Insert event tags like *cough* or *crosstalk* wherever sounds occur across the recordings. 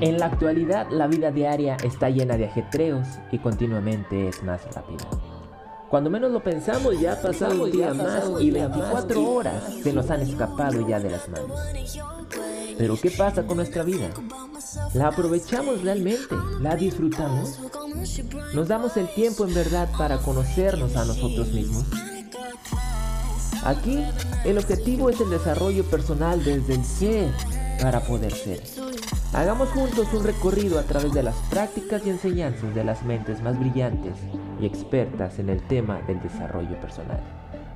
En la actualidad la vida diaria está llena de ajetreos y continuamente es más rápida. Cuando menos lo pensamos ya ha pasado un día más y 24 horas se nos han escapado ya de las manos. Pero ¿qué pasa con nuestra vida? ¿La aprovechamos realmente? ¿La disfrutamos? ¿Nos damos el tiempo en verdad para conocernos a nosotros mismos? Aquí el objetivo es el desarrollo personal desde el ser para poder ser. Hagamos juntos un recorrido a través de las prácticas y enseñanzas de las mentes más brillantes y expertas en el tema del desarrollo personal.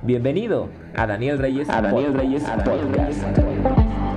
Bienvenido a Daniel Reyes, a Daniel Reyes, a Daniel Reyes.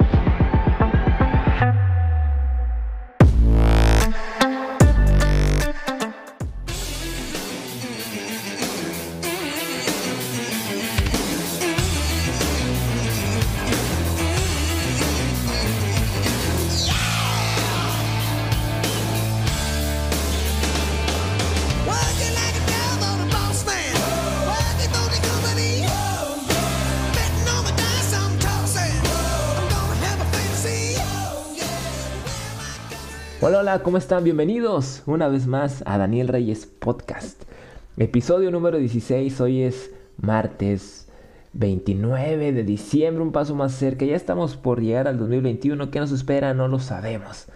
Hola, ¿cómo están? Bienvenidos una vez más a Daniel Reyes Podcast. Episodio número 16, hoy es martes 29 de diciembre, un paso más cerca. Ya estamos por llegar al 2021, ¿qué nos espera? No lo sabemos.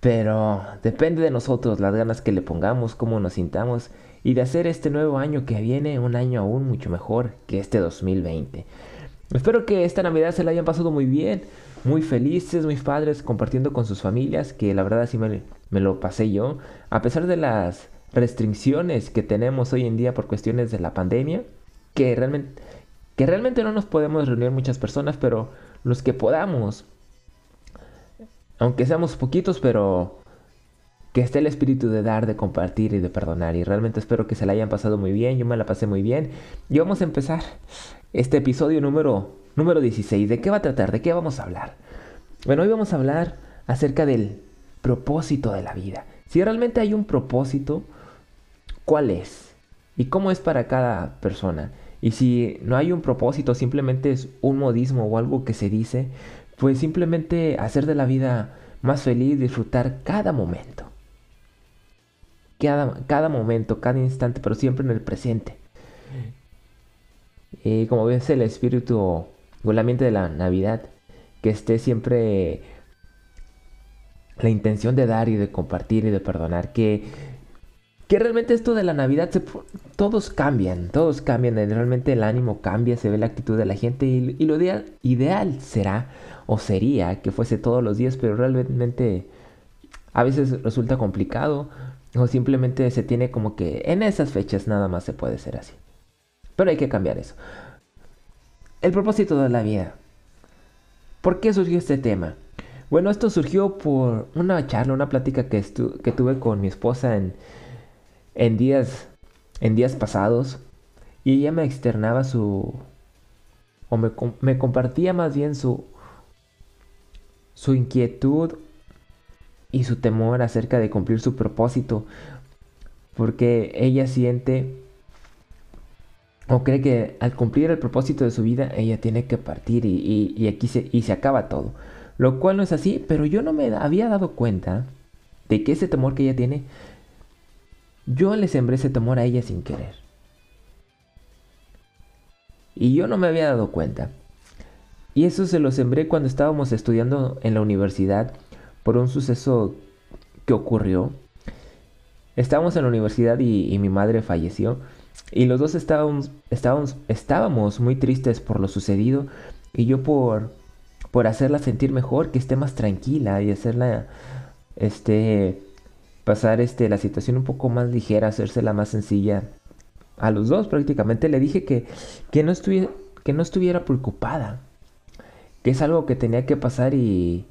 Pero depende de nosotros, las ganas que le pongamos, cómo nos sintamos y de hacer este nuevo año que viene un año aún mucho mejor que este 2020. Espero que esta Navidad se la hayan pasado muy bien muy felices, muy padres, compartiendo con sus familias, que la verdad sí me, lo pasé yo, a pesar de las restricciones que tenemos hoy en día por cuestiones de la pandemia, que realmente, que realmente no nos podemos reunir muchas personas, pero los que podamos, aunque seamos poquitos, pero que esté el espíritu de dar, de compartir y de perdonar. Y realmente espero que se la hayan pasado muy bien, yo me la pasé muy bien. Y vamos a empezar este episodio número número 16. ¿De qué va a tratar? ¿De qué vamos a hablar? Bueno, hoy vamos a hablar acerca del propósito de la vida. Si realmente hay un propósito, ¿cuál es? ¿Y cómo es para cada persona? Y si no hay un propósito, simplemente es un modismo o algo que se dice, pues simplemente hacer de la vida más feliz, disfrutar cada momento. Cada, cada momento, cada instante, pero siempre en el presente. Y como ves, el espíritu o el ambiente de la Navidad, que esté siempre la intención de dar y de compartir y de perdonar, que, que realmente esto de la Navidad, todos cambian, todos cambian, realmente el ánimo cambia, se ve la actitud de la gente y, lo ideal será o sería que fuese todos los días, pero realmente a veces resulta complicado o simplemente se tiene como que en esas fechas nada más se puede ser así. Pero hay que cambiar eso. El propósito de la vida. ¿Por qué surgió este tema? Bueno, esto surgió por una charla, una plática que, que tuve con mi esposa en, en, días, en días pasados. Y ella me externaba su... o me, me compartía más bien su, su inquietud y su temor acerca de cumplir su propósito. Porque ella siente o cree que al cumplir el propósito de su vida ella tiene que partir y, aquí se, y se acaba todo. Lo cual no es así, pero yo no me había dado cuenta de que ese temor que ella tiene, yo le sembré ese temor a ella sin querer. Y yo no me había dado cuenta. Y eso se lo sembré cuando estábamos estudiando en la universidad por un suceso que ocurrió. Estábamos en la universidad y mi madre falleció. Y los dos estábamos, estábamos, estábamos muy tristes por lo sucedido y yo por, por hacerla sentir mejor, que esté más tranquila y hacerla este, pasar este, la situación un poco más ligera, hacérsela más sencilla. A los dos prácticamente le dije que, que, no, que no estuviera preocupada, que es algo que tenía que pasar y,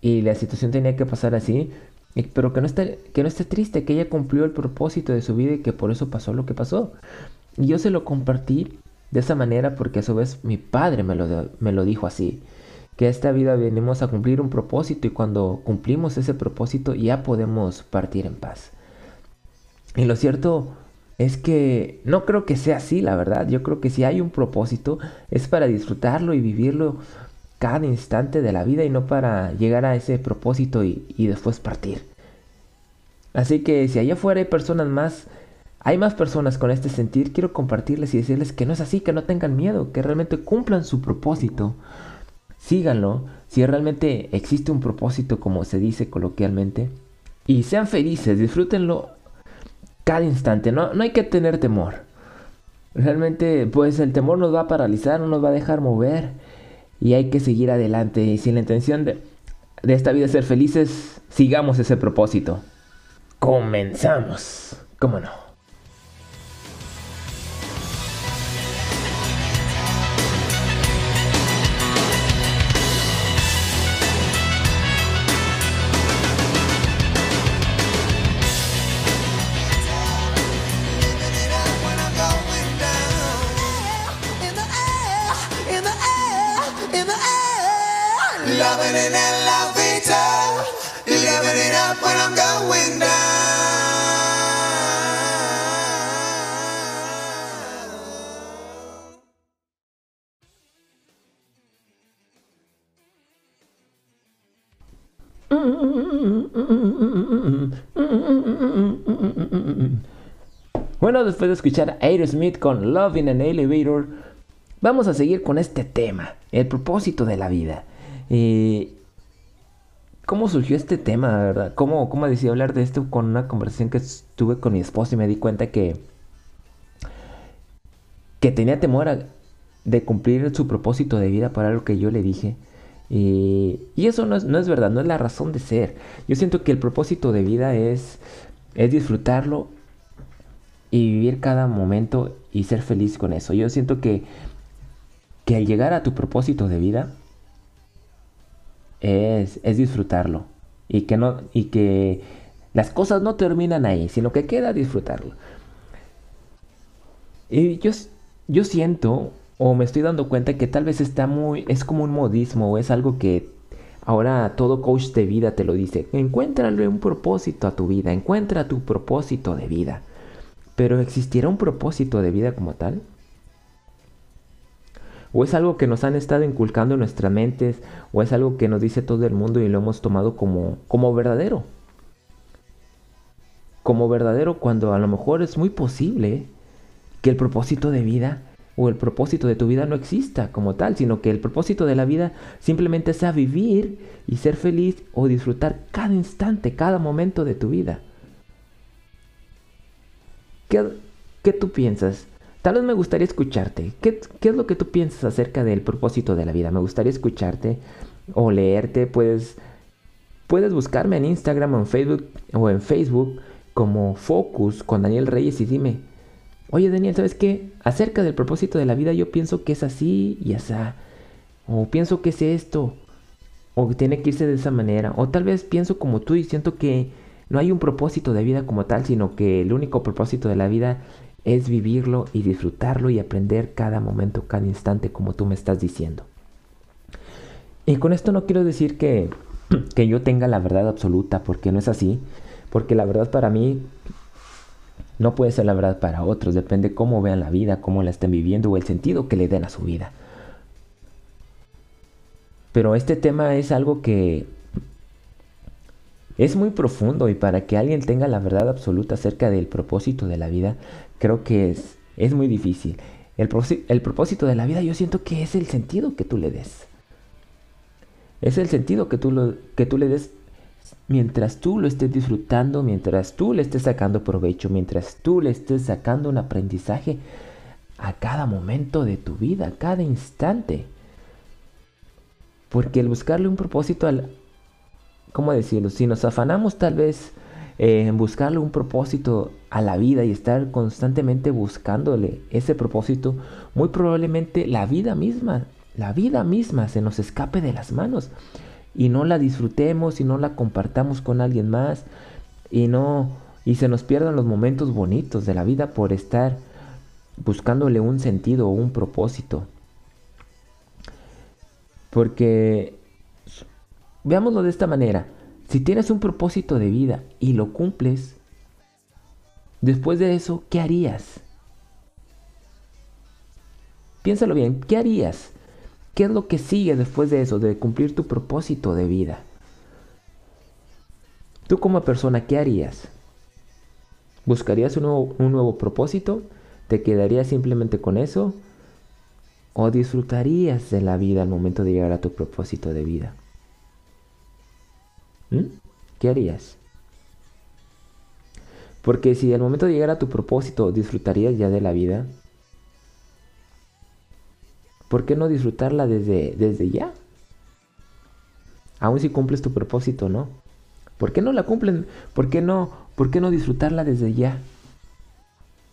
y la situación tenía que pasar así, pero que no, esté, que no esté triste, que ella cumplió el propósito de su vida y que por eso pasó lo que pasó. Y yo se lo compartí de esa manera porque a su vez mi padre me lo, me lo dijo así. Que esta vida venimos a cumplir un propósito y cuando cumplimos ese propósito ya podemos partir en paz. Y lo cierto es que no creo que sea así, la verdad. Yo creo que si hay un propósito es para disfrutarlo y vivirlo cada instante de la vida y no para llegar a ese propósito y, después partir. Así que si allá afuera hay personas más, hay más personas con este sentir, quiero compartirles y decirles que no es así, que no tengan miedo, que realmente cumplan su propósito. Síganlo, si realmente existe un propósito como se dice coloquialmente. Y sean felices, disfrútenlo cada instante, no, no hay que tener temor. Realmente, pues el temor nos va a paralizar, no nos va a dejar mover. Y hay que seguir adelante. Y sin la intención de, de esta vida ser felices, sigamos ese propósito. Comenzamos. ¿Cómo no? Bueno, después de escuchar a Aerosmith con Love in an Elevator, vamos a seguir con este tema, el propósito de la vida. Eh, ¿Cómo surgió este tema, verdad? ¿Cómo, ¿Cómo decidí hablar de esto con una conversación que tuve con mi esposa y me di cuenta que, que tenía temor de cumplir su propósito de vida para lo que yo le dije? Y, eso no es, no es, verdad, no es la razón de ser. Yo siento que el propósito de vida es, es disfrutarlo y vivir cada momento y ser feliz con eso. Yo siento que, que al llegar a tu propósito de vida es, es disfrutarlo y que, no, y que las cosas no terminan ahí, sino que queda disfrutarlo. Y yo, yo siento o me estoy dando cuenta que tal vez está muy, es como un modismo o es algo que ahora todo coach de vida te lo dice. Encuéntrale un propósito a tu vida, encuentra tu propósito de vida. Pero ¿existirá un propósito de vida como tal? ¿O es algo que nos han estado inculcando en nuestras mentes? ¿O es algo que nos dice todo el mundo y lo hemos tomado como, como verdadero? Como verdadero cuando a lo mejor es muy posible que el propósito de vida o el propósito de tu vida no exista como tal, sino que el propósito de la vida simplemente sea vivir y ser feliz o disfrutar cada instante, cada momento de tu vida. ¿Qué, tú piensas? Tal vez me gustaría escucharte. ¿Qué, ¿Qué, es lo que tú piensas acerca del propósito de la vida? Me gustaría escucharte o leerte. Puedes, puedes buscarme en Instagram o en Facebook o en Facebook como Focus con Daniel Reyes y dime, Oye, Daniel, ¿sabes qué? Acerca del propósito de la vida, yo pienso que es así y así. O pienso que es esto. O que tiene que irse de esa manera. O tal vez pienso como tú y siento que no hay un propósito de vida como tal, sino que el único propósito de la vida es vivirlo y disfrutarlo y aprender cada momento, cada instante, como tú me estás diciendo. Y con esto no quiero decir que, *clears throat* que yo tenga la verdad absoluta, porque no es así. Porque la verdad para mí no puede ser la verdad para otros, depende cómo vean la vida, cómo la estén viviendo o el sentido que le den a su vida. Pero este tema es algo que es muy profundo y para que alguien tenga la verdad absoluta acerca del propósito de la vida, creo que es, es muy difícil. El, el propósito de la vida yo siento que es el sentido que tú le des. Es el sentido que tú, lo, que tú le des mientras tú lo estés disfrutando, mientras tú le estés sacando provecho, mientras tú le estés sacando un aprendizaje a cada momento de tu vida, a cada instante. Porque el buscarle un propósito al... ¿Cómo decirlo? Si nos afanamos tal vez en buscarle un propósito a la vida y estar constantemente buscándole ese propósito, muy probablemente la vida misma, la vida misma se nos escape de las manos y no la disfrutemos y no la compartamos con alguien más y no y se nos pierdan los momentos bonitos de la vida por estar buscándole un sentido o un propósito. Porque veámoslo de esta manera, si tienes un propósito de vida y lo cumples, después de eso, ¿qué harías? Piénsalo bien, ¿qué harías? ¿Qué es lo que sigue después de eso, de cumplir tu propósito de vida? Tú como persona, ¿qué harías? ¿Buscarías un nuevo, propósito? ¿Te quedarías simplemente con eso? ¿O disfrutarías de la vida al momento de llegar a tu propósito de vida? ¿Mm? ¿Qué harías? Porque si al momento de llegar a tu propósito disfrutarías ya de la vida, ¿por qué no disfrutarla desde, desde ya? Aún si cumples tu propósito, ¿no? ¿Por qué no la cumplen? ¿Por qué no, por qué no disfrutarla desde ya?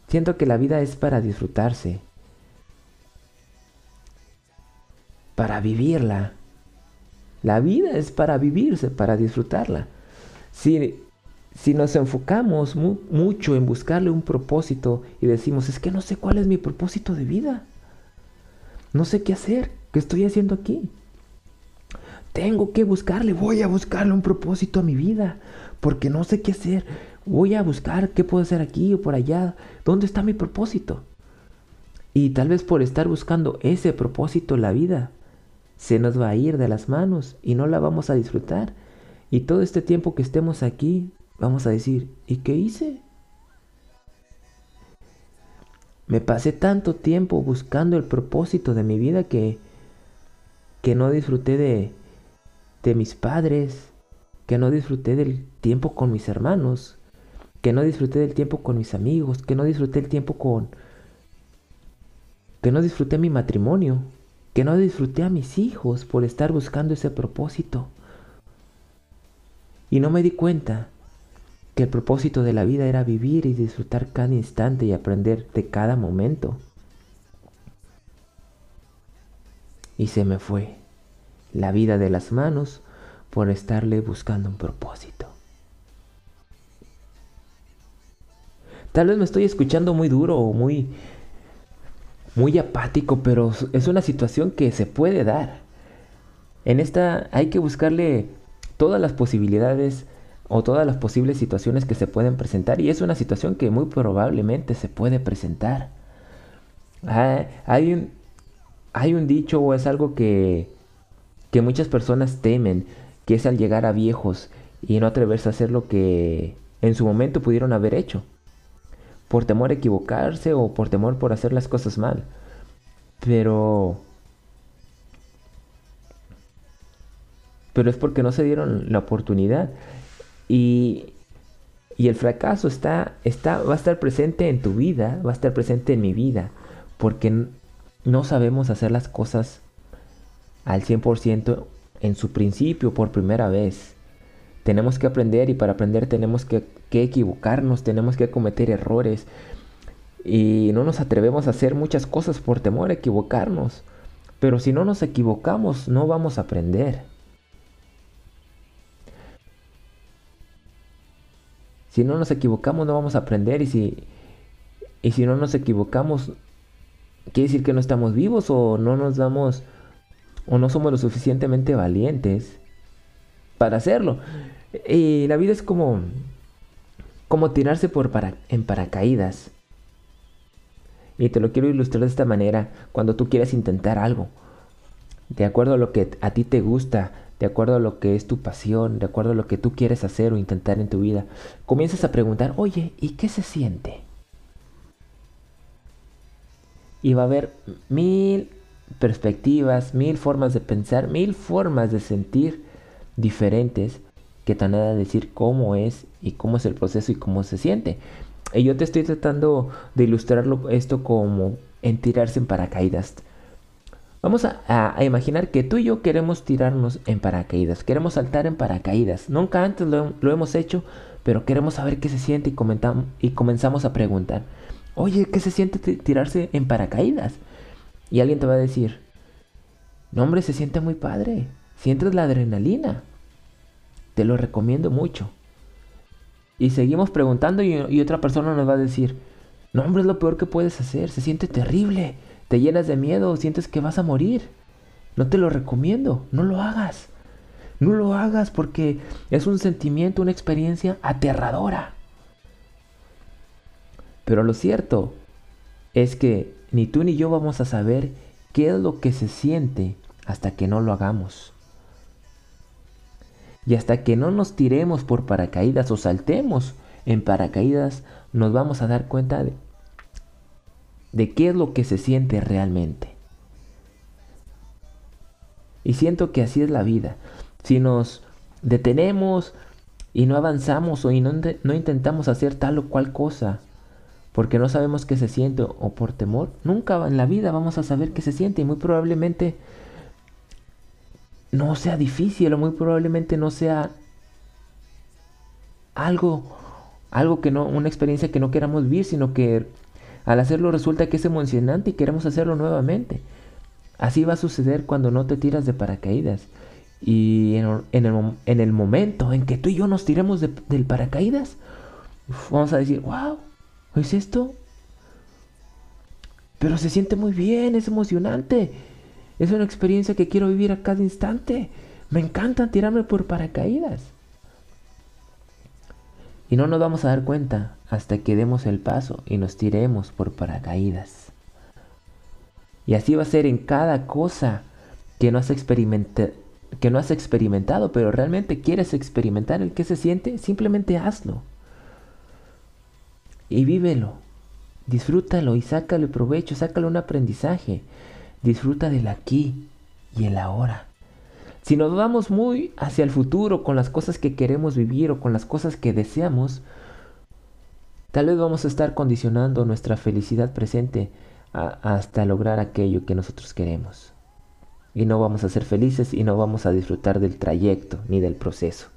Siento que la vida es para disfrutarse, para vivirla. La vida es para vivirse, para disfrutarla. Si si nos enfocamos mucho en buscarle un propósito y decimos, es que no sé cuál es mi propósito de vida, no sé qué hacer, qué estoy haciendo aquí. Tengo que buscarle, voy a buscarle un propósito a mi vida, porque no sé qué hacer. Voy a buscar qué puedo hacer aquí o por allá. ¿Dónde está mi propósito? Y tal vez por estar buscando ese propósito la vida, se nos va a ir de las manos y no la vamos a disfrutar. Y todo este tiempo que estemos aquí vamos a decir, ¿y qué hice? Me pasé tanto tiempo buscando el propósito de mi vida que, que no disfruté de, de mis padres, que no disfruté del tiempo con mis hermanos, que no disfruté del tiempo con mis amigos, que no disfruté el tiempo con... que no disfruté mi matrimonio, que no disfruté a mis hijos por estar buscando ese propósito. Y no me di cuenta que el propósito de la vida era vivir y disfrutar cada instante y aprender de cada momento. Y se me fue la vida de las manos por estarle buscando un propósito. Tal vez me estoy escuchando muy duro o muy muy apático, pero es una situación que se puede dar. En esta hay que buscarle todas las posibilidades o todas las posibles situaciones que se pueden presentar y es una situación que muy probablemente se puede presentar. Ah, hay, un, hay un dicho o es algo que, que muchas personas temen, que es al llegar a viejos y no atreverse a hacer lo que en su momento pudieron haber hecho, por temor a equivocarse o por temor por hacer las cosas mal. Pero pero es porque no se dieron la oportunidad. Y, el fracaso está, está, va a estar presente en tu vida, va a estar presente en mi vida, porque no sabemos hacer las cosas al 100% en su principio por primera vez. Tenemos que aprender y para aprender tenemos que, que, equivocarnos, tenemos que cometer errores. Y no nos atrevemos a hacer muchas cosas por temor a equivocarnos. Pero si no nos equivocamos, no vamos a aprender. Si no nos equivocamos no vamos a aprender y si, y si no nos equivocamos, quiere decir que no estamos vivos o no nos damos o no somos lo suficientemente valientes para hacerlo. Y la vida es como como tirarse por para, en paracaídas. Y te lo quiero ilustrar de esta manera cuando tú quieres intentar algo. De acuerdo a lo que a ti te gusta, de acuerdo a lo que es tu pasión, de acuerdo a lo que tú quieres hacer o intentar en tu vida, comienzas a preguntar, oye, ¿y qué se siente? Y va a haber mil perspectivas, mil formas de pensar, mil formas de sentir diferentes que te van a decir cómo es y cómo es el proceso y cómo se siente. Y yo te estoy tratando de ilustrarlo esto como en tirarse en paracaídas. Vamos a, imaginar que tú y yo queremos tirarnos en paracaídas, queremos saltar en paracaídas. Nunca antes lo, hemos hecho, pero queremos saber qué se siente y, comenzamos a preguntar, oye, ¿qué se siente tirarse en paracaídas? Y alguien te va a decir, no hombre, se siente muy padre, sientes la adrenalina, te lo recomiendo mucho. Y seguimos preguntando y, y otra persona nos va a decir, no hombre, es lo peor que puedes hacer, se siente terrible te llenas de miedo, sientes que vas a morir. No te lo recomiendo, no lo hagas. No lo hagas porque es un sentimiento, una experiencia aterradora. Pero lo cierto es que ni tú ni yo vamos a saber qué es lo que se siente hasta que no lo hagamos. Y hasta que no nos tiremos por paracaídas o saltemos en paracaídas, nos vamos a dar cuenta de, de qué es lo que se siente realmente. Y siento que así es la vida. Si nos detenemos y no avanzamos o no, no intentamos hacer tal o cual cosa, porque no sabemos qué se siente o por temor, nunca en la vida vamos a saber qué se siente y muy probablemente no sea difícil o muy probablemente no sea algo, algo que no, una experiencia que no queramos vivir, sino que al hacerlo resulta que es emocionante y queremos hacerlo nuevamente. Así va a suceder cuando no te tiras de paracaídas. Y en, el, momento en que tú y yo nos tiremos del paracaídas, vamos a decir, wow, ¿es esto? Pero se siente muy bien, es emocionante. Es una experiencia que quiero vivir a cada instante. Me encanta tirarme por paracaídas. Y no nos vamos a dar cuenta hasta que demos el paso y nos tiremos por paracaídas. Y así va a ser en cada cosa que no has, que no has experimentado, pero realmente quieres experimentar el que se siente, simplemente hazlo. Y vívelo. Disfrútalo y sácale provecho, sácale un aprendizaje. Disfruta del aquí y el ahora. Si nos vamos muy hacia el futuro con las cosas que queremos vivir o con las cosas que deseamos, tal vez vamos a estar condicionando nuestra felicidad presente hasta lograr aquello que nosotros queremos. Y no vamos a ser felices y no vamos a disfrutar del trayecto ni del proceso.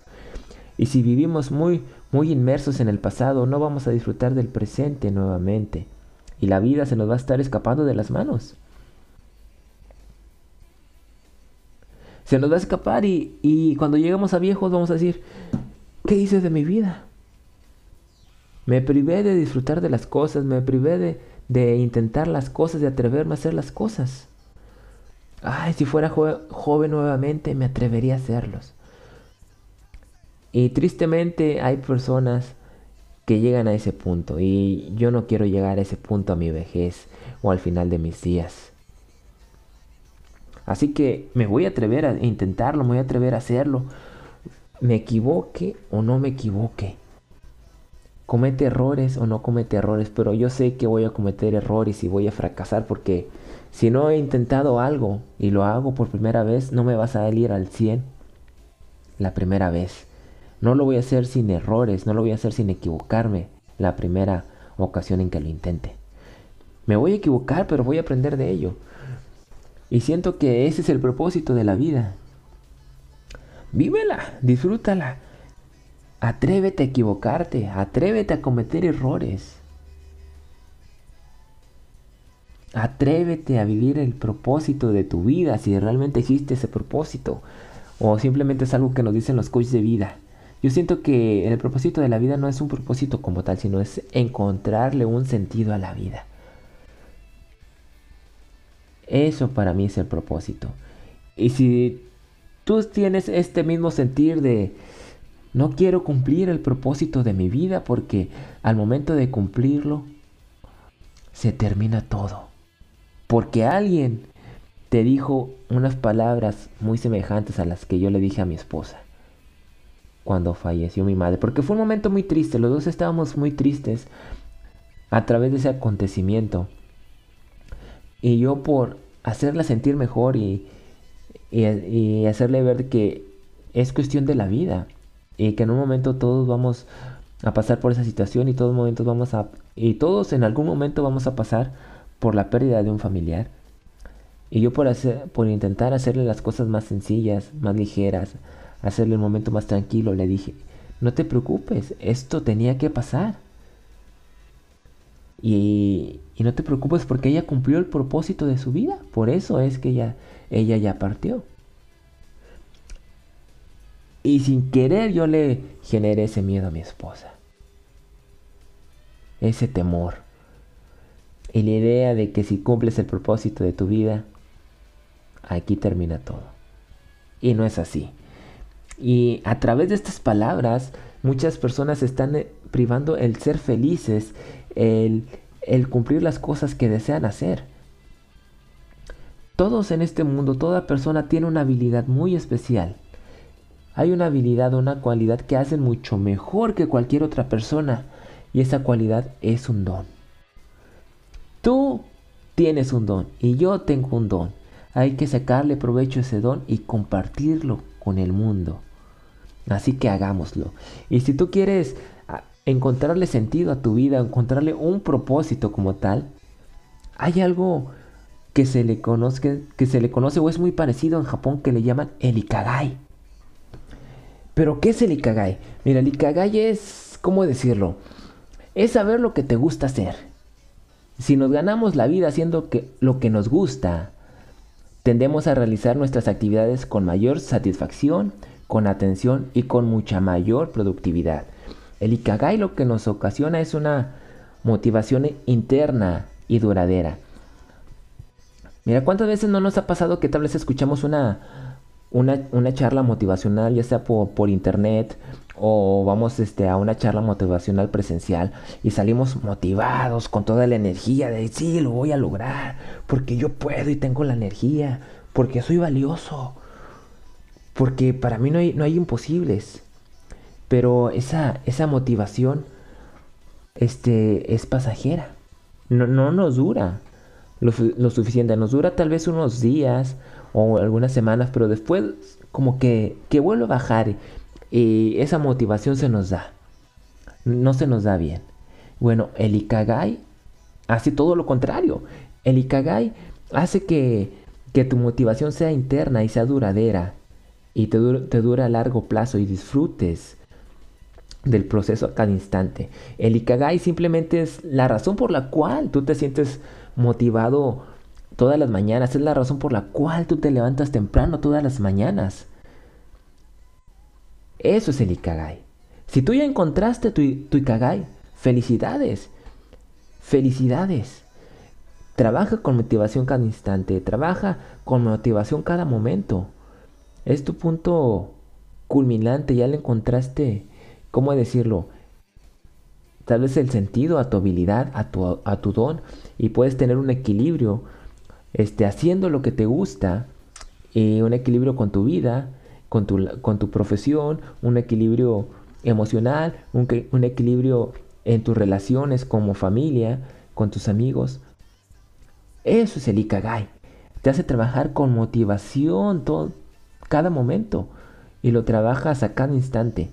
Y si vivimos muy, muy inmersos en el pasado, no vamos a disfrutar del presente nuevamente. Y la vida se nos va a estar escapando de las manos. Se nos va a escapar y, cuando llegamos a viejos vamos a decir, ¿qué hice de mi vida? Me privé de disfrutar de las cosas, me privé de, de intentar las cosas, de atreverme a hacer las cosas. Ay, si fuera joven nuevamente me atrevería a hacerlos. Y tristemente hay personas que llegan a ese punto y yo no quiero llegar a ese punto a mi vejez o al final de mis días. Así que me voy a atrever a intentarlo, me voy a atrever a hacerlo. Me equivoque o no me equivoque. Comete errores o no comete errores, pero yo sé que voy a cometer errores y voy a fracasar porque si no he intentado algo y lo hago por primera vez, no me va a salir al 100 la primera vez. No lo voy a hacer sin errores, no lo voy a hacer sin equivocarme la primera ocasión en que lo intente. Me voy a equivocar, pero voy a aprender de ello. Y siento que ese es el propósito de la vida. Vívela, disfrútala. Atrévete a equivocarte, atrévete a cometer errores. Atrévete a vivir el propósito de tu vida, si realmente existe ese propósito. O simplemente es algo que nos dicen los coaches de vida. Yo siento que el propósito de la vida no es un propósito como tal, sino es encontrarle un sentido a la vida. Eso para mí es el propósito. Y si tú tienes este mismo sentir de no quiero cumplir el propósito de mi vida porque al momento de cumplirlo se termina todo. Porque alguien te dijo unas palabras muy semejantes a las que yo le dije a mi esposa cuando falleció mi madre. Porque fue un momento muy triste, los dos estábamos muy tristes a través de ese acontecimiento. Y yo por hacerla sentir mejor y, y, hacerle ver que es cuestión de la vida y que en un momento todos vamos a pasar por esa situación y todos momentos vamos a y todos en algún momento vamos a pasar por la pérdida de un familiar. Y yo por hacer por intentar hacerle las cosas más sencillas, más ligeras, hacerle el momento más tranquilo, le dije, "No te preocupes, esto tenía que pasar." Y, no te preocupes porque ella cumplió el propósito de su vida. Por eso es que ella, ella ya partió. Y sin querer yo le generé ese miedo a mi esposa. Ese temor. Y la idea de que si cumples el propósito de tu vida, aquí termina todo. Y no es así. Y a través de estas palabras, muchas personas están eh, privando el ser felices el, cumplir las cosas que desean hacer. todos en este mundo, toda persona tiene una habilidad muy especial. Hay una habilidad, una cualidad que hacen mucho mejor que cualquier otra persona. Y esa cualidad es un don. Tú tienes un don y yo tengo un don. Hay que sacarle provecho a ese don y compartirlo con el mundo. Así que hagámoslo. Y si tú quieres encontrarle sentido a tu vida, encontrarle un propósito como tal, hay algo que se le conoce, que se le conoce o es muy parecido en Japón que le llaman el Ikagai. Pero ¿qué es el Ikagai? Mira, el Ikagai es, ¿cómo decirlo? Es saber lo que te gusta hacer. Si nos ganamos la vida haciendo que, lo que nos gusta, tendemos a realizar nuestras actividades con mayor satisfacción, con atención y con mucha mayor productividad. El Ikagai lo que nos ocasiona es una motivación interna y duradera. Mira, ¿cuántas veces no nos ha pasado que tal vez escuchamos una, una, charla motivacional, ya sea por, por, internet o vamos este, a una charla motivacional presencial y salimos motivados con toda la energía de sí, lo voy a lograr, porque yo puedo y tengo la energía, porque soy valioso, porque para mí no hay, no hay imposibles. Pero esa, esa motivación este, es pasajera, no, no nos dura lo, suficiente. Nos dura tal vez unos días o algunas semanas, pero después como que, que vuelve a bajar y esa motivación se nos da. No se nos da bien. Bueno, el Ikagai hace todo lo contrario. El Ikagai hace que, que tu motivación sea interna y sea duradera y te, te dura a largo plazo y disfrutes del proceso a cada instante. El Ikagai simplemente es la razón por la cual tú te sientes motivado todas las mañanas. Es la razón por la cual tú te levantas temprano todas las mañanas. Eso es el Ikagai. Si tú ya encontraste tu, tu Ikagai, felicidades. Felicidades. Trabaja con motivación cada instante. Trabaja con motivación cada momento. Es tu punto culminante. Ya le encontraste, ¿cómo decirlo? tal vez el sentido a tu habilidad, a tu, a tu don, y puedes tener un equilibrio este, haciendo lo que te gusta, y un equilibrio con tu vida, con tu, con tu profesión, un equilibrio emocional, un, un equilibrio en tus relaciones como familia, con tus amigos. Eso es el Ikagai. Te hace trabajar con motivación todo, cada momento y lo trabajas a cada instante.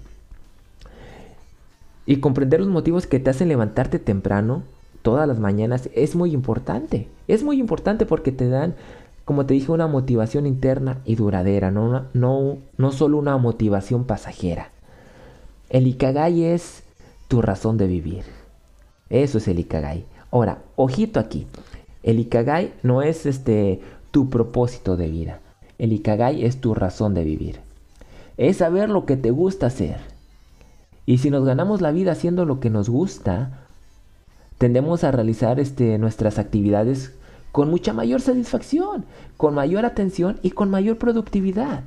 Y comprender los motivos que te hacen levantarte temprano todas las mañanas es muy importante. Es muy importante porque te dan, como te dije, una motivación interna y duradera, no, no, no solo una motivación pasajera. El Ikagai es tu razón de vivir. Eso es el Ikagai. Ahora, ojito aquí. El Ikagai no es este tu propósito de vida. El Ikagai es tu razón de vivir. Es saber lo que te gusta hacer y si nos ganamos la vida haciendo lo que nos gusta, tendemos a realizar este, nuestras actividades con mucha mayor satisfacción, con mayor atención y con mayor productividad.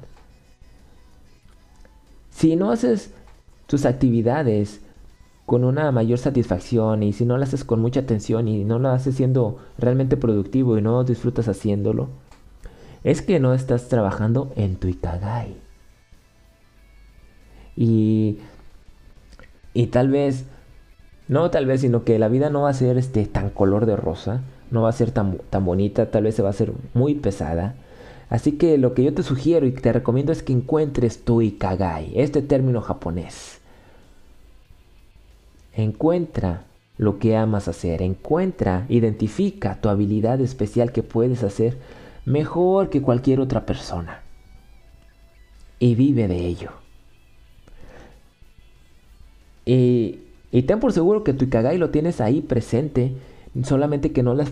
Si no haces tus actividades con una mayor satisfacción y si no las haces con mucha atención y no lo haces siendo realmente productivo y no disfrutas haciéndolo, es que no estás trabajando en tu Ikagai. Y y tal vez, no tal vez, sino que la vida no va a ser este, tan color de rosa, no va a ser tan, tan bonita, tal vez se va a ser muy pesada. Así que lo que yo te sugiero y te recomiendo es que encuentres tu Ikagai, este término japonés. Encuentra lo que amas hacer, encuentra, identifica tu habilidad especial que puedes hacer mejor que cualquier otra persona. Y vive de ello. Y, ten por seguro que tu Ikagai lo tienes ahí presente, solamente que no le has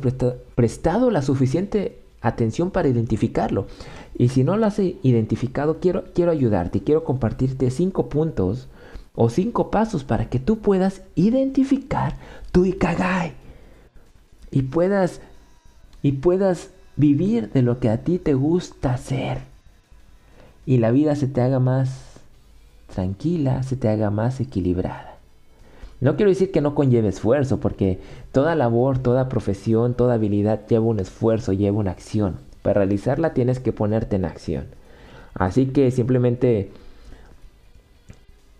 prestado la suficiente atención para identificarlo. Y si no lo has identificado, quiero, quiero ayudarte, quiero compartirte cinco puntos o cinco pasos para que tú puedas identificar tu Ikagai y puedas y puedas vivir de lo que a ti te gusta hacer y la vida se te haga más tranquila, se te haga más equilibrada. No quiero decir que no conlleve esfuerzo, porque toda labor, toda profesión, toda habilidad lleva un esfuerzo, lleva una acción. Para realizarla tienes que ponerte en acción. Así que simplemente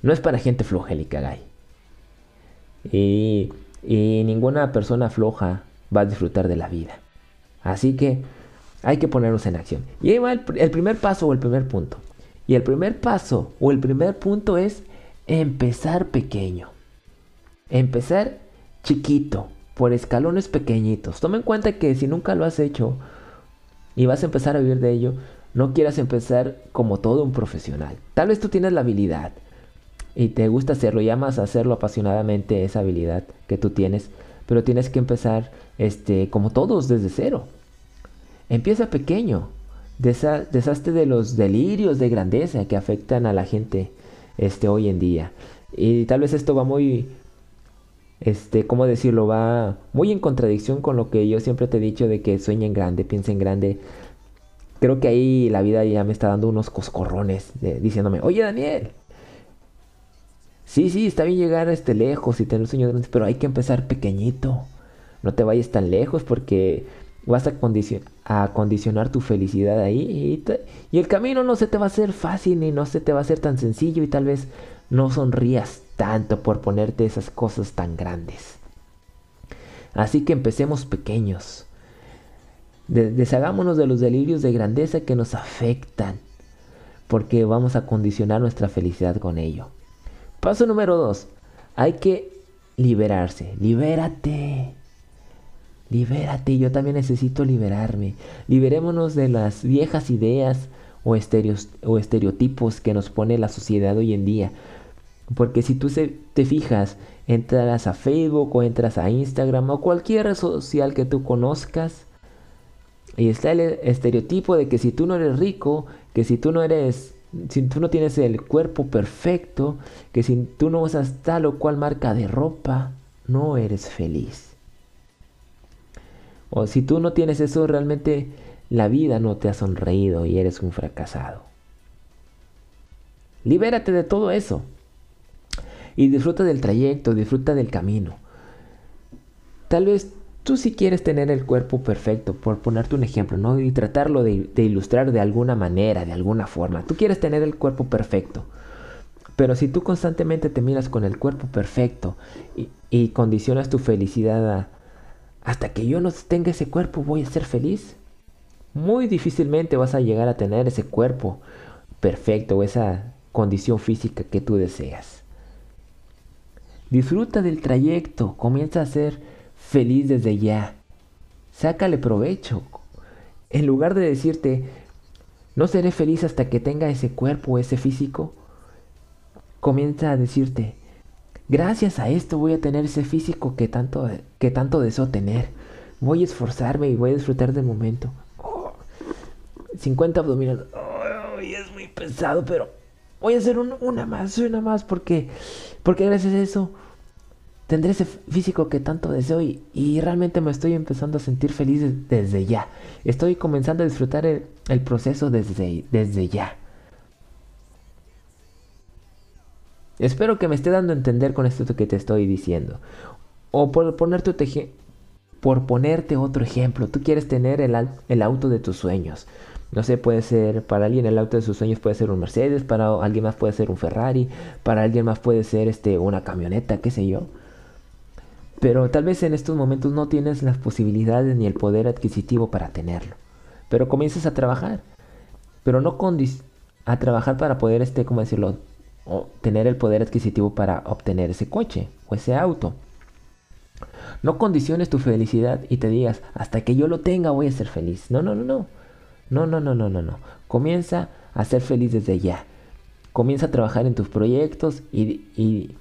no es para gente floja el. Y, ninguna persona floja va a disfrutar de la vida. Así que hay que ponernos en acción. Y ahí va el primer paso o el primer punto. Y el primer paso o el primer punto es empezar pequeño. Empezar chiquito, por escalones pequeñitos. Toma en cuenta que si nunca lo has hecho y vas a empezar a vivir de ello, no quieras empezar como todo un profesional. Tal vez tú tienes la habilidad y te gusta hacerlo y amas hacerlo apasionadamente esa habilidad que tú tienes, pero tienes que empezar este como todos desde cero. Empieza pequeño. Deshazte de los delirios de grandeza que afectan a la gente este, hoy en día. Y tal vez esto va muy, este, ¿cómo decirlo? Va muy en contradicción con lo que yo siempre te he dicho de que sueña en grande, piensa en grande. Creo que ahí la vida ya me está dando unos coscorrones diciéndome, oye Daniel, sí, sí, está bien llegar este lejos y tener sueños grandes, pero hay que empezar pequeñito. No te vayas tan lejos porque vas a, a condicionar tu felicidad ahí y, el camino no se te va a hacer fácil ni no se te va a hacer tan sencillo y tal vez no sonrías tanto por ponerte esas cosas tan grandes. Así que empecemos pequeños. deshagámonos de los delirios de grandeza que nos afectan porque vamos a condicionar nuestra felicidad con ello. Paso número dos. Hay que liberarse. Libérate. Libérate, yo también necesito liberarme. Liberémonos de las viejas ideas o, o estereotipos que nos pone la sociedad hoy en día. Porque si tú te fijas, entras a Facebook o entras a Instagram o cualquier red social que tú conozcas, y está el estereotipo de que si tú no eres rico, que si tú no eres, si tú no tienes el cuerpo perfecto, que si tú no usas tal o cual marca de ropa, no eres feliz. O si tú no tienes eso, realmente la vida no te ha sonreído y eres un fracasado. Libérate de todo eso. Y disfruta del trayecto, disfruta del camino. Tal vez tú sí quieres tener el cuerpo perfecto, por ponerte un ejemplo, ¿no? Y tratarlo de, ilustrar de alguna manera, de alguna forma. Tú quieres tener el cuerpo perfecto. Pero si tú constantemente te miras con el cuerpo perfecto y, y condicionas tu felicidad a, hasta que yo no tenga ese cuerpo voy a ser feliz. Muy difícilmente vas a llegar a tener ese cuerpo perfecto o esa condición física que tú deseas. Disfruta del trayecto, comienza a ser feliz desde ya. Sácale provecho. En lugar de decirte, no seré feliz hasta que tenga ese cuerpo ese físico, comienza a decirte, Gracias a esto voy a tener ese físico que tanto, que tanto deseo tener. Voy a esforzarme y voy a disfrutar del momento. 50 abdominales. es muy pesado, pero voy a hacer una más, una más, porque, porque gracias a eso tendré ese físico que tanto deseo y, y realmente me estoy empezando a sentir feliz desde ya. Estoy comenzando a disfrutar el, el proceso desde, desde ya. Espero que me esté dando a entender con esto que te estoy diciendo. O por ponerte, por ponerte otro ejemplo, tú quieres tener el, el auto de tus sueños. No sé, puede ser, para alguien el auto de sus sueños puede ser un Mercedes, para alguien más puede ser un Ferrari, para alguien más puede ser este, una camioneta, qué sé yo. Pero tal vez en estos momentos no tienes las posibilidades ni el poder adquisitivo para tenerlo. Pero comienzas a trabajar. Pero no a trabajar para poder, este, ¿cómo decirlo? O tener el poder adquisitivo para obtener ese coche o ese auto. No condiciones tu felicidad y te digas, hasta que yo lo tenga voy a ser feliz. No, no, no, no. No, no, no, no, no, no. Comienza a ser feliz desde ya. Comienza a trabajar en tus proyectos y, y,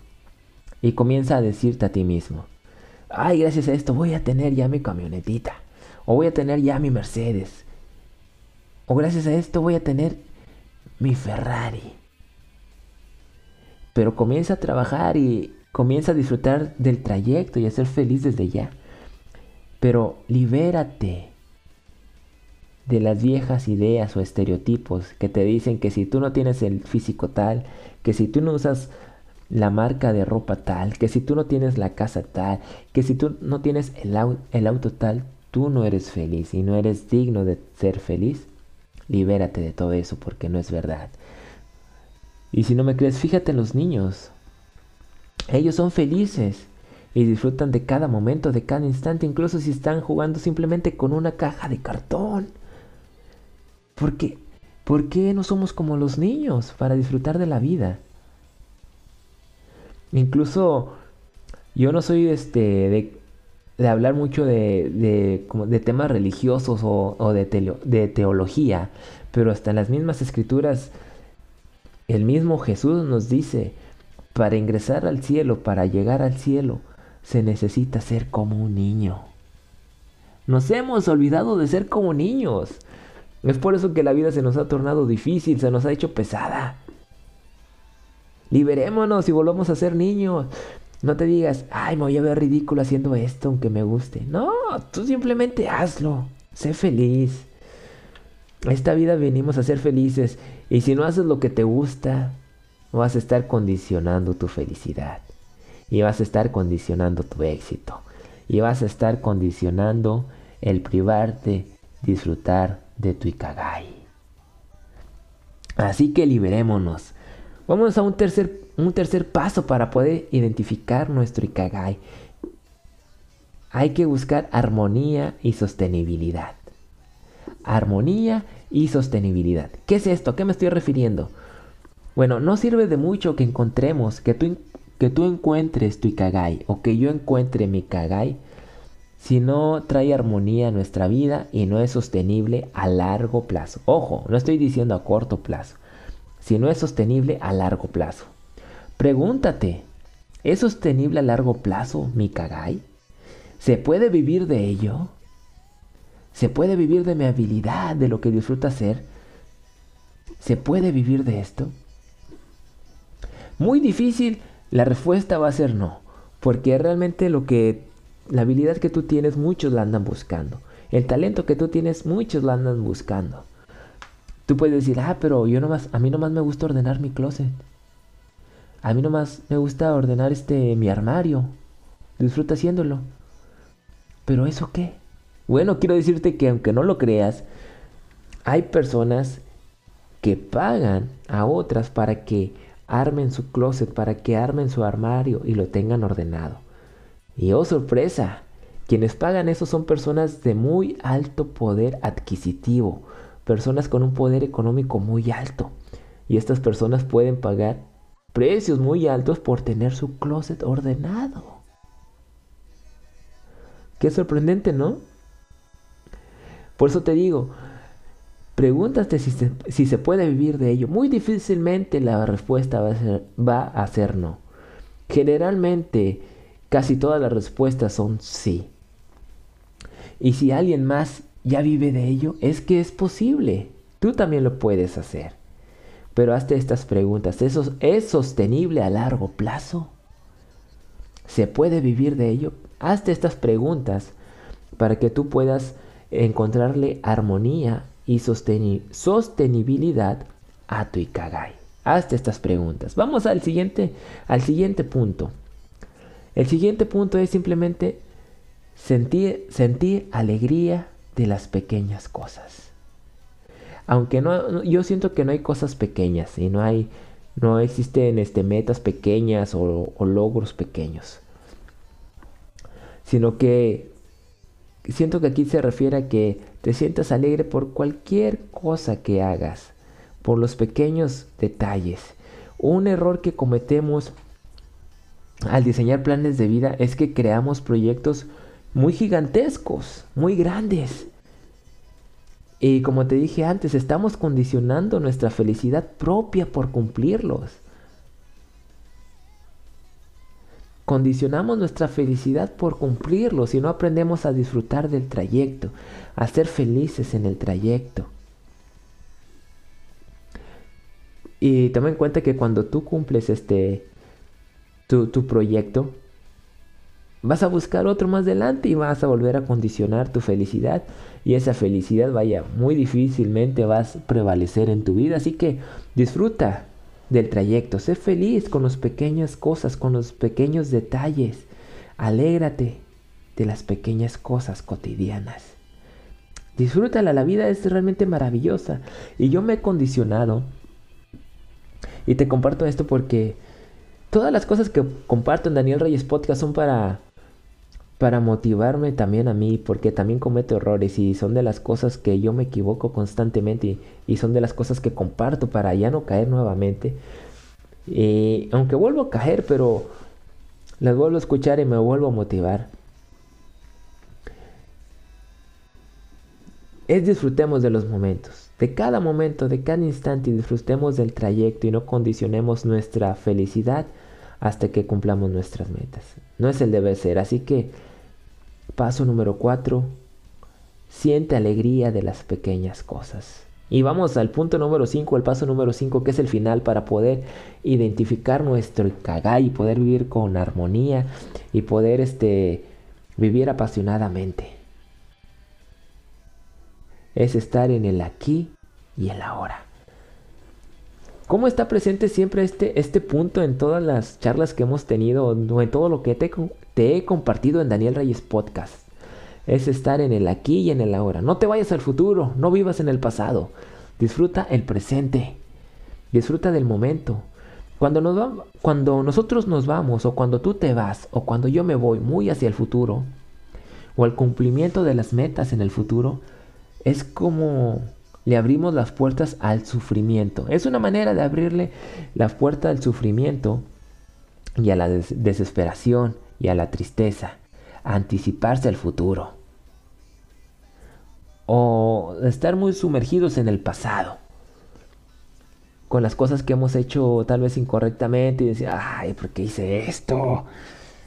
y comienza a decirte a ti mismo, ay, gracias a esto voy a tener ya mi camionetita. O voy a tener ya mi Mercedes. O gracias a esto voy a tener mi Ferrari pero comienza a trabajar y comienza a disfrutar del trayecto y a ser feliz desde ya. Pero libérate de las viejas ideas o estereotipos que te dicen que si tú no tienes el físico tal, que si tú no usas la marca de ropa tal, que si tú no tienes la casa tal, que si tú no tienes el, auto tal, tú no eres feliz y no eres digno de ser feliz, libérate de todo eso porque no es verdad. Y si no me crees, fíjate en los niños. Ellos son felices y disfrutan de cada momento, de cada instante, incluso si están jugando simplemente con una caja de cartón. ¿Por qué? ¿Por qué no somos como los niños para disfrutar de la vida? Incluso yo no soy este de, hablar mucho de, de, temas religiosos o, de, de teología, pero hasta las mismas escrituras el mismo Jesús nos dice, para ingresar al cielo, para llegar al cielo, se necesita ser como un niño. Nos hemos olvidado de ser como niños. Es por eso que la vida se nos ha tornado difícil, se nos ha hecho pesada. Liberémonos y volvamos a ser niños. No te digas, ay, me voy a ver ridículo haciendo esto aunque me guste. No, tú simplemente hazlo. Sé feliz. esta vida venimos a ser felices. Y si no haces lo que te gusta, vas a estar condicionando tu felicidad. Y vas a estar condicionando tu éxito. Y vas a estar condicionando el privarte, disfrutar de tu Ikagai. Así que liberémonos. Vamos a un tercer, un tercer paso para poder identificar nuestro Ikagai. Hay que buscar armonía y sostenibilidad. Armonía y sostenibilidad. ¿Qué es esto? ¿A qué me estoy refiriendo? Bueno, no sirve de mucho que encontremos, que tú, que tú encuentres tu Ikagai o que yo encuentre mi Ikagai si no trae armonía a nuestra vida y no es sostenible a largo plazo. Ojo, no estoy diciendo a corto plazo si no es sostenible a largo plazo. Pregúntate, ¿es sostenible a largo plazo mi Kagai? ¿Se puede vivir de ello? ¿Se puede vivir de mi habilidad, de lo que disfruto hacer? ¿Se puede vivir de esto? Muy difícil, la respuesta va a ser no, porque realmente lo que la habilidad que tú tienes muchos la andan buscando. El talento que tú tienes muchos la andan buscando. Tú puedes decir, ah, pero yo nomás, a mí nomás me gusta ordenar mi closet. A mí nomás me gusta ordenar este mi armario. Disfruta haciéndolo. Pero ¿eso qué? Bueno, quiero decirte que aunque no lo creas, hay personas que pagan a otras para que armen su closet, para que armen su armario y lo tengan ordenado. Y oh sorpresa, quienes pagan eso son personas de muy alto poder adquisitivo, personas con un poder económico muy alto. Y estas personas pueden pagar precios muy altos por tener su closet ordenado. Qué sorprendente, ¿no? Por eso te digo, pregúntate si se, puede vivir de ello. Muy difícilmente la respuesta va a, ser, va a ser no. Generalmente, casi todas las respuestas son sí. Y si alguien más ya vive de ello, es que es posible. Tú también lo puedes hacer. Pero hazte estas preguntas. ¿Eso ¿Es sostenible a largo plazo? ¿Se puede vivir de ello? Hazte estas preguntas para que tú puedas encontrarle armonía y sostenibilidad a tu Ikagai. Hazte estas preguntas. Vamos al siguiente, al siguiente punto. El siguiente punto es simplemente sentir, alegría de las pequeñas cosas. Aunque no, yo siento que no hay cosas pequeñas y no hay, no existen este, metas pequeñas o logros pequeños. Sino que siento que aquí se refiere a que te sientas alegre por cualquier cosa que hagas, por los pequeños detalles. Un error que cometemos al diseñar planes de vida es que creamos proyectos muy gigantescos, muy grandes. Y como te dije antes, estamos condicionando nuestra felicidad propia por cumplirlos. Condicionamos nuestra felicidad por cumplirlos y no aprendemos a disfrutar del trayecto, a ser felices en el trayecto. Y toma en cuenta que cuando tú cumples este tu, tu proyecto, Vas a buscar otro más adelante y vas a volver a condicionar tu felicidad. Y esa felicidad, vaya, muy difícilmente vas a prevalecer en tu vida. Así que disfruta del trayecto. Sé feliz con las pequeñas cosas, con los pequeños detalles. Alégrate. de las pequeñas cosas cotidianas. Disfrútala, la vida es realmente maravillosa. Y yo me he condicionado. Y te comparto esto porque todas las cosas que comparto en Daniel Reyes Podcast son para para motivarme también a mí, porque también cometo errores y son de las cosas que yo me equivoco constantemente y, son de las cosas que comparto para ya no caer nuevamente. Y aunque vuelvo a caer, pero las vuelvo a escuchar y me vuelvo a motivar. Es disfrutemos de los momentos, de cada momento, de cada instante y disfrutemos del trayecto y no condicionemos nuestra felicidad hasta que cumplamos nuestras metas. No es el debe ser, así que paso número 4, siente alegría de las pequeñas cosas. Y vamos al punto número 5, el paso número 5, que es el final para poder identificar nuestro Ikigai y poder vivir con armonía y poder este, vivir apasionadamente es estar en el aquí y el ahora. ¿Cómo está presente siempre este, este punto en todas las charlas que hemos tenido o en todo lo que te, te he compartido en Daniel Reyes Podcast? Es estar en el aquí y en el ahora. No te vayas al futuro, no vivas en el pasado. Disfruta el presente. Disfruta del momento. Cuando, nos cuando nosotros nos vamos o cuando tú te vas o cuando yo me voy muy hacia el futuro o el cumplimiento de las metas en el futuro, es como le abrimos las puertas al sufrimiento. Es una manera de abrirle la puerta al sufrimiento y a la desesperación y a la tristeza, anticiparse al futuro. O estar muy sumergidos en el pasado, con las cosas que hemos hecho tal vez incorrectamente y decir, ay, ¿por qué hice esto?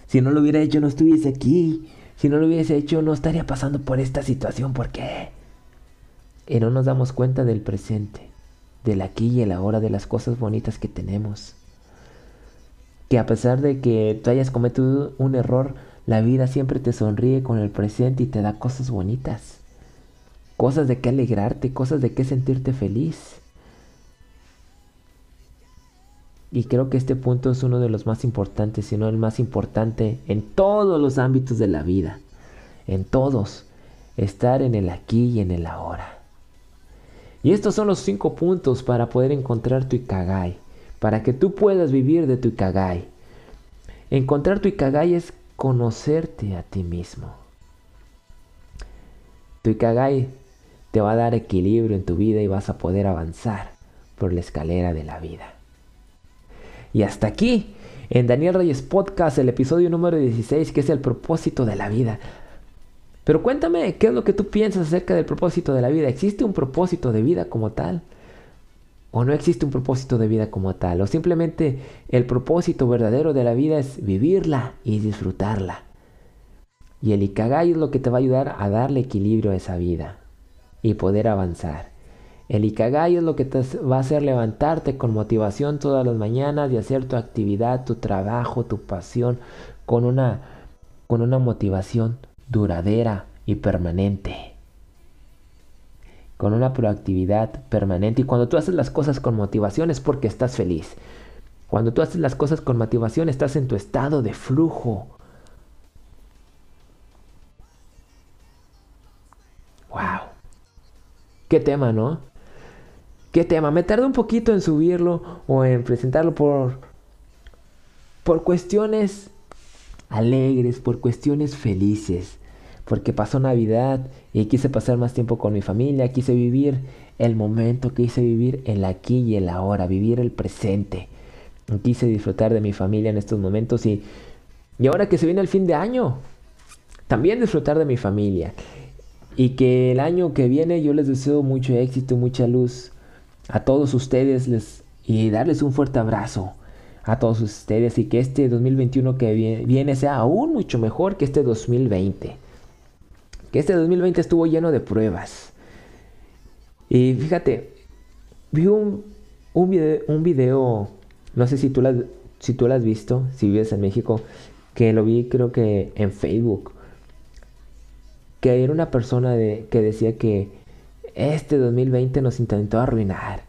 Si no lo hubiera hecho no estuviese aquí. Si no lo hubiese hecho no estaría pasando por esta situación. ¿Por qué? y no nos damos cuenta del presente, del aquí y el ahora, de las cosas bonitas que tenemos. Que a pesar de que tú hayas cometido un error, la vida siempre te sonríe con el presente y te da cosas bonitas. Cosas de qué alegrarte, cosas de qué sentirte feliz. Y creo que este punto es uno de los más importantes, si no el más importante en todos los ámbitos de la vida. En todos. Estar en el aquí y en el ahora. Y estos son los cinco puntos para poder encontrar tu Ikagai, para que tú puedas vivir de tu Ikagai. Encontrar tu Ikagai es conocerte a ti mismo. Tu Ikagai te va a dar equilibrio en tu vida y vas a poder avanzar por la escalera de la vida. Y hasta aquí, en Daniel Reyes Podcast, el episodio número 16, que es el propósito de la vida. Pero cuéntame, ¿qué es lo que tú piensas acerca del propósito de la vida? ¿Existe un propósito de vida como tal? ¿O no existe un propósito de vida como tal? ¿O simplemente el propósito verdadero de la vida es vivirla y disfrutarla? Y el Ikagai es lo que te va a ayudar a darle equilibrio a esa vida y poder avanzar. El Ikagai es lo que te va a hacer levantarte con motivación todas las mañanas y hacer tu actividad, tu trabajo, tu pasión con una, con una motivación duradera y permanente. Con una proactividad permanente. Y cuando tú haces las cosas con motivación es porque estás feliz. Cuando tú haces las cosas con motivación estás en tu estado de flujo. ¡Wow! ¿Qué tema, no? ¿Qué tema? Me tardé un poquito en subirlo o en presentarlo por, por cuestiones alegres, por cuestiones felices porque pasó Navidad y quise pasar más tiempo con mi familia, quise vivir el momento, quise vivir el aquí y el ahora, vivir el presente. Quise disfrutar de mi familia en estos momentos y, y ahora que se viene el fin de año, también disfrutar de mi familia. Y que el año que viene yo les deseo mucho éxito, mucha luz a todos ustedes les, y darles un fuerte abrazo a todos ustedes y que este 2021 que viene sea aún mucho mejor que este 2020 que este 2020 estuvo lleno de pruebas. Y fíjate, vi un, un, video, no sé si tú, si tú lo has visto, si vives en México, que lo vi creo que en Facebook, que era una persona que decía que este 2020 nos intentó arruinar.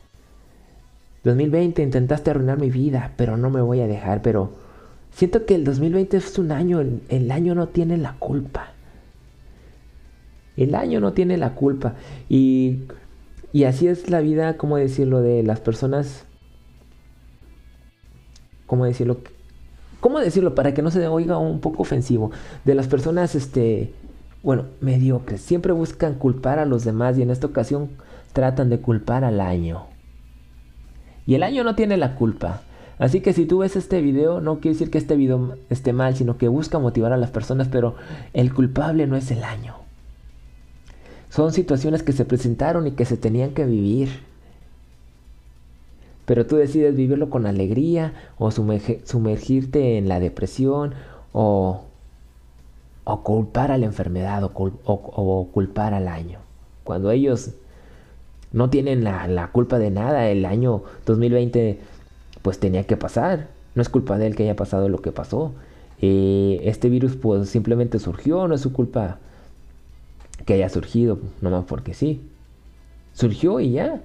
2020 intentaste arruinar mi vida, pero no me voy a dejar, pero siento que el 2020 es un año, el año no tiene la culpa. El año no tiene la culpa. Y, y así es la vida, ¿cómo decirlo? De las personas... ¿Cómo decirlo? ¿Cómo decirlo? Para que no se oiga un poco ofensivo. De las personas, este... Bueno, mediocres. Siempre buscan culpar a los demás y en esta ocasión tratan de culpar al año. Y el año no tiene la culpa. Así que si tú ves este video, no quiere decir que este video esté mal, sino que busca motivar a las personas, pero el culpable no es el año. Son situaciones que se presentaron y que se tenían que vivir. Pero tú decides vivirlo con alegría o sumergirte en la depresión o, o culpar a la enfermedad o, culpar al año. Cuando ellos no tienen la, culpa de nada. El año 2020 pues tenía que pasar. No es culpa de él que haya pasado lo que pasó. Eh, este virus pues simplemente surgió, no es su culpa que haya surgido, nomás porque sí. Surgió y ya.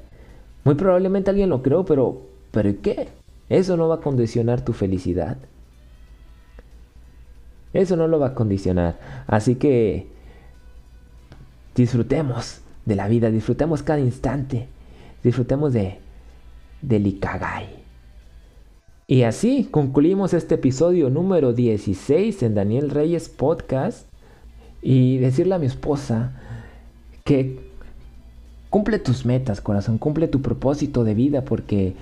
Muy probablemente alguien lo creó, pero ¿pero qué? Eso no va a condicionar tu felicidad. Eso no lo va a condicionar. Así que disfrutemos de la vida, disfrutemos cada instante, disfrutemos de del Ikagai. Y así concluimos este episodio número 16 en Daniel Reyes Podcast y decirle a mi esposa que cumple tus metas, corazón, cumple tu propósito de vida porque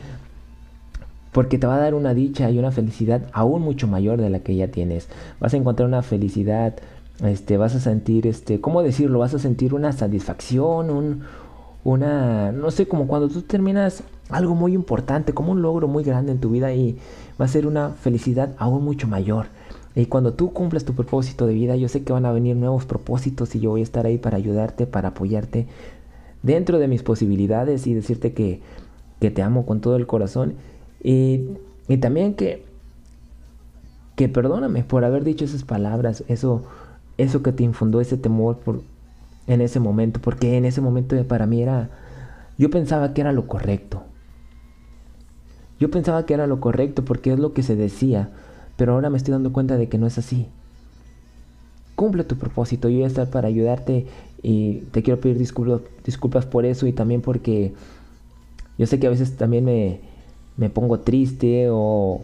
porque te va a dar una dicha y una felicidad aún mucho mayor de la que ya tienes. Vas a encontrar una felicidad este, vas a sentir, este, ¿cómo decirlo? Vas a sentir una satisfacción, un, una, no sé, como cuando tú terminas algo muy importante, como un logro muy grande en tu vida y va a ser una felicidad aún mucho mayor. Y cuando tú cumples tu propósito de vida, yo sé que van a venir nuevos propósitos y yo voy a estar ahí para ayudarte, para apoyarte dentro de mis posibilidades y decirte que, que te amo con todo el corazón. Y, y también que, que perdóname por haber dicho esas palabras, eso eso que te infundó ese temor por, en ese momento, porque en ese momento para mí era, yo pensaba que era lo correcto. Yo pensaba que era lo correcto porque es lo que se decía, pero ahora me estoy dando cuenta de que no es así. Cumple tu propósito, yo voy a estar para ayudarte y te quiero pedir disculpas, por eso y también porque yo sé que a veces también me, me pongo triste o,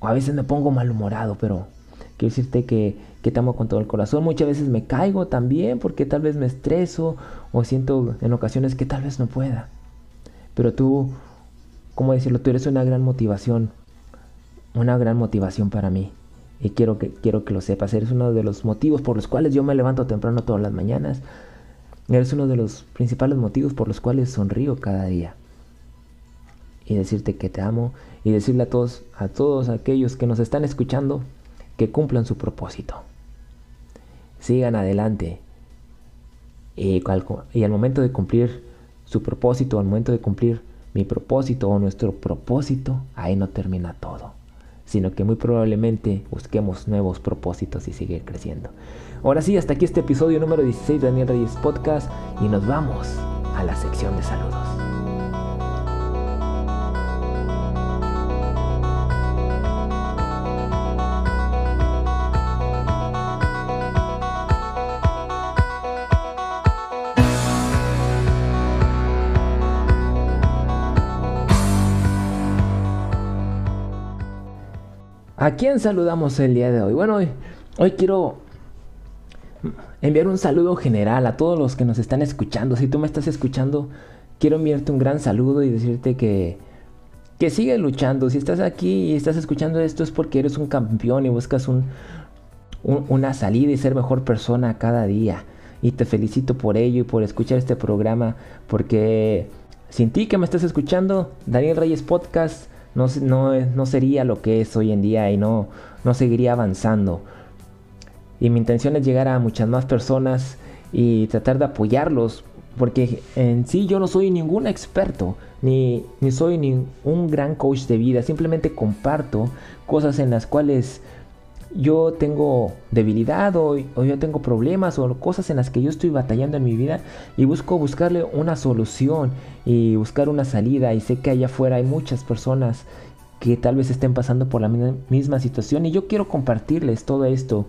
o a veces me pongo malhumorado, pero quiero decirte que que te amo con todo el corazón. Muchas veces me caigo también porque tal vez me estreso o siento en ocasiones que tal vez no pueda. Pero tú, ¿cómo decirlo? Tú eres una gran motivación, una gran motivación para mí. Y quiero que, quiero que lo sepas. Eres uno de los motivos por los cuales yo me levanto temprano todas las mañanas. Eres uno de los principales motivos por los cuales sonrío cada día. Y decirte que te amo y decirle a todos, a todos aquellos que nos están escuchando, que cumplan su propósito sigan adelante. Y, al momento de cumplir su propósito, al momento de cumplir mi propósito o nuestro propósito, ahí no termina todo, sino que muy probablemente busquemos nuevos propósitos y seguir creciendo. Ahora sí, hasta aquí este episodio número 16 de Daniel Reyes Podcast y nos vamos a la sección de saludos. Quién saludamos el día de hoy? Bueno, hoy, quiero enviar un saludo general a todos los que nos están escuchando. Si tú me estás escuchando, quiero enviarte un gran saludo y decirte que, que sigue luchando. Si estás aquí y estás escuchando esto es porque eres un campeón y buscas un, una salida y ser mejor persona cada día. Y te felicito por ello y por escuchar este programa porque sin ti que me estás escuchando, Daniel Reyes Podcast no, no, sería lo que es hoy en día y no, no seguiría avanzando. Y mi intención es llegar a muchas más personas y tratar de apoyarlos, porque en sí yo no soy ningún experto, ni, ni soy ni un gran coach de vida, simplemente comparto cosas en las cuales yo tengo debilidad o, yo tengo problemas o cosas en las que yo estoy batallando en mi vida y busco buscarle una solución y buscar una salida y sé que allá afuera hay muchas personas que tal vez estén pasando por la misma situación y yo quiero compartirles todo esto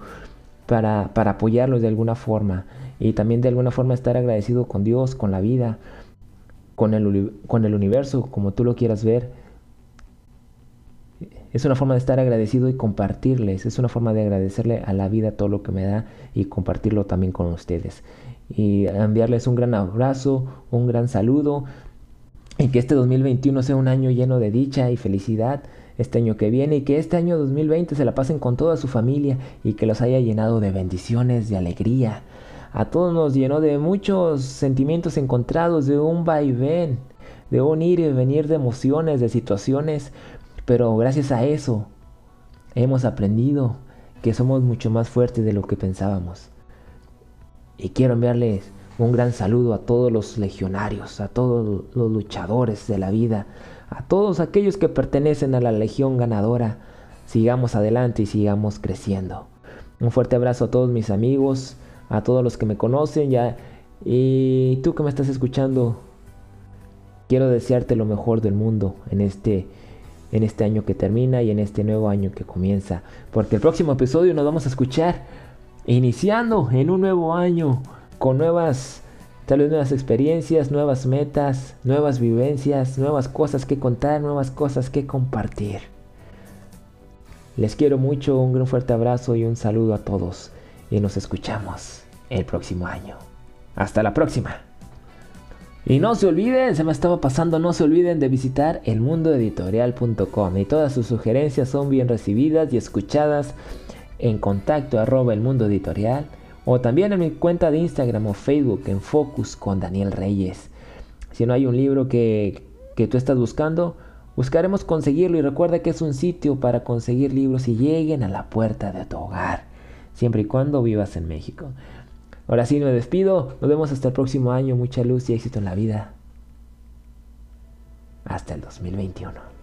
para, para apoyarlos de alguna forma y también de alguna forma estar agradecido con Dios, con la vida, con el, con el universo, como tú lo quieras ver. Es una forma de estar agradecido y compartirles. Es una forma de agradecerle a la vida todo lo que me da y compartirlo también con ustedes. Y enviarles un gran abrazo, un gran saludo. Y que este 2021 sea un año lleno de dicha y felicidad este año que viene y que este año 2020 se la pasen con toda su familia y que los haya llenado de bendiciones, de alegría, a todos nos llenó de muchos sentimientos encontrados, de un vaivén, de un ir y venir de emociones, de situaciones, pero gracias a eso hemos aprendido que somos mucho más fuertes de lo que pensábamos. Y quiero enviarles un gran saludo a todos los legionarios, a todos los luchadores de la vida, a todos aquellos que pertenecen a la legión ganadora. Sigamos adelante y sigamos creciendo. Un fuerte abrazo a todos mis amigos, a todos los que me conocen ya y tú que me estás escuchando quiero desearte lo mejor del mundo en este en este año que termina y en este nuevo año que comienza porque el próximo episodio nos vamos a escuchar iniciando en un nuevo año con nuevas tal vez nuevas experiencias, nuevas metas, nuevas vivencias, nuevas cosas que contar, nuevas cosas que compartir. Les quiero mucho, un gran fuerte abrazo y un saludo a todos y nos escuchamos el próximo año. Hasta la próxima. Y no se olviden, se me estaba pasando, no se olviden de visitar elmundoeditorial.com y todas sus sugerencias son bien recibidas y escuchadas en contacto arroba el mundo editorial o también en mi cuenta de Instagram o Facebook en Focus con Daniel Reyes. Si no hay un libro que, que tú estás buscando, buscaremos conseguirlo y recuerda que es un sitio para conseguir libros y lleguen a la puerta de tu hogar siempre y cuando vivas en México. Ahora sí me despido, nos vemos hasta el próximo año, mucha luz y éxito en la vida. Hasta el 2021.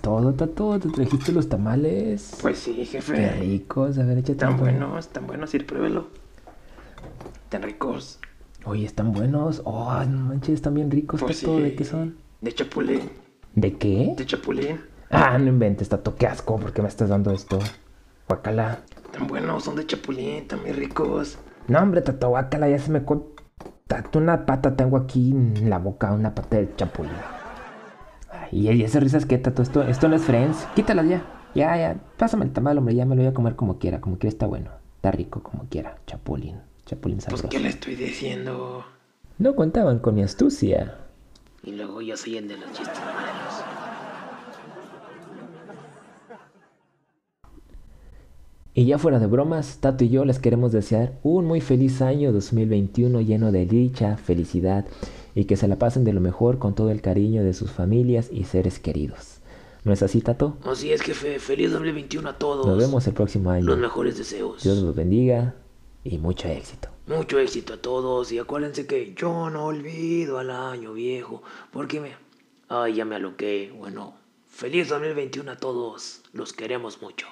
Todo, Tato. Te trajiste los tamales. Pues sí, jefe. Qué ricos. A ver, échate uno. buenos, tan buenos, ir pruébelo. Tan ricos. Oye, están buenos. Oh, no manches, están bien ricos, Pues Tato. sí. ¿De qué son? De chapulín. ¿De qué? De chapulín. Ah, no inventes, Tato. Qué asco. ¿Por qué me estás dando esto? Guacala. Tan buenos, son de chapulín, tan muy ricos. No, hombre, Tato, guacala. Ya se me... Tato, una pata tengo aquí en la boca. Una pata del chapulín. Ay, ¿y esas risas qué, Tato? Esto, esto no es Friends. Quítalas ya. Ya, ya. Pásame el tamal, hombre. Ya me lo voy a comer como quiera. Como quiera está bueno. Está rico como quiera. Chapulín. Chapulín Pues, sabroso. ¿qué le estoy diciendo? No contaban con mi astucia. Y luego yo soy el de los chistes malos. Y ya fuera de bromas, Tato y yo les queremos desear un muy feliz año 2021 lleno de dicha, felicidad y que se la pasen de lo mejor con todo el cariño de sus familias y seres queridos. ¿No es así, Tato? Así es, jefe. Feliz 2021 a todos. Nos vemos el próximo año. Los mejores deseos. Dios los bendiga y mucho éxito. Mucho éxito a todos y acuérdense que yo no olvido al año viejo porque me... Ay, ya me aloqué. Bueno, feliz 2021 a todos. Los queremos mucho.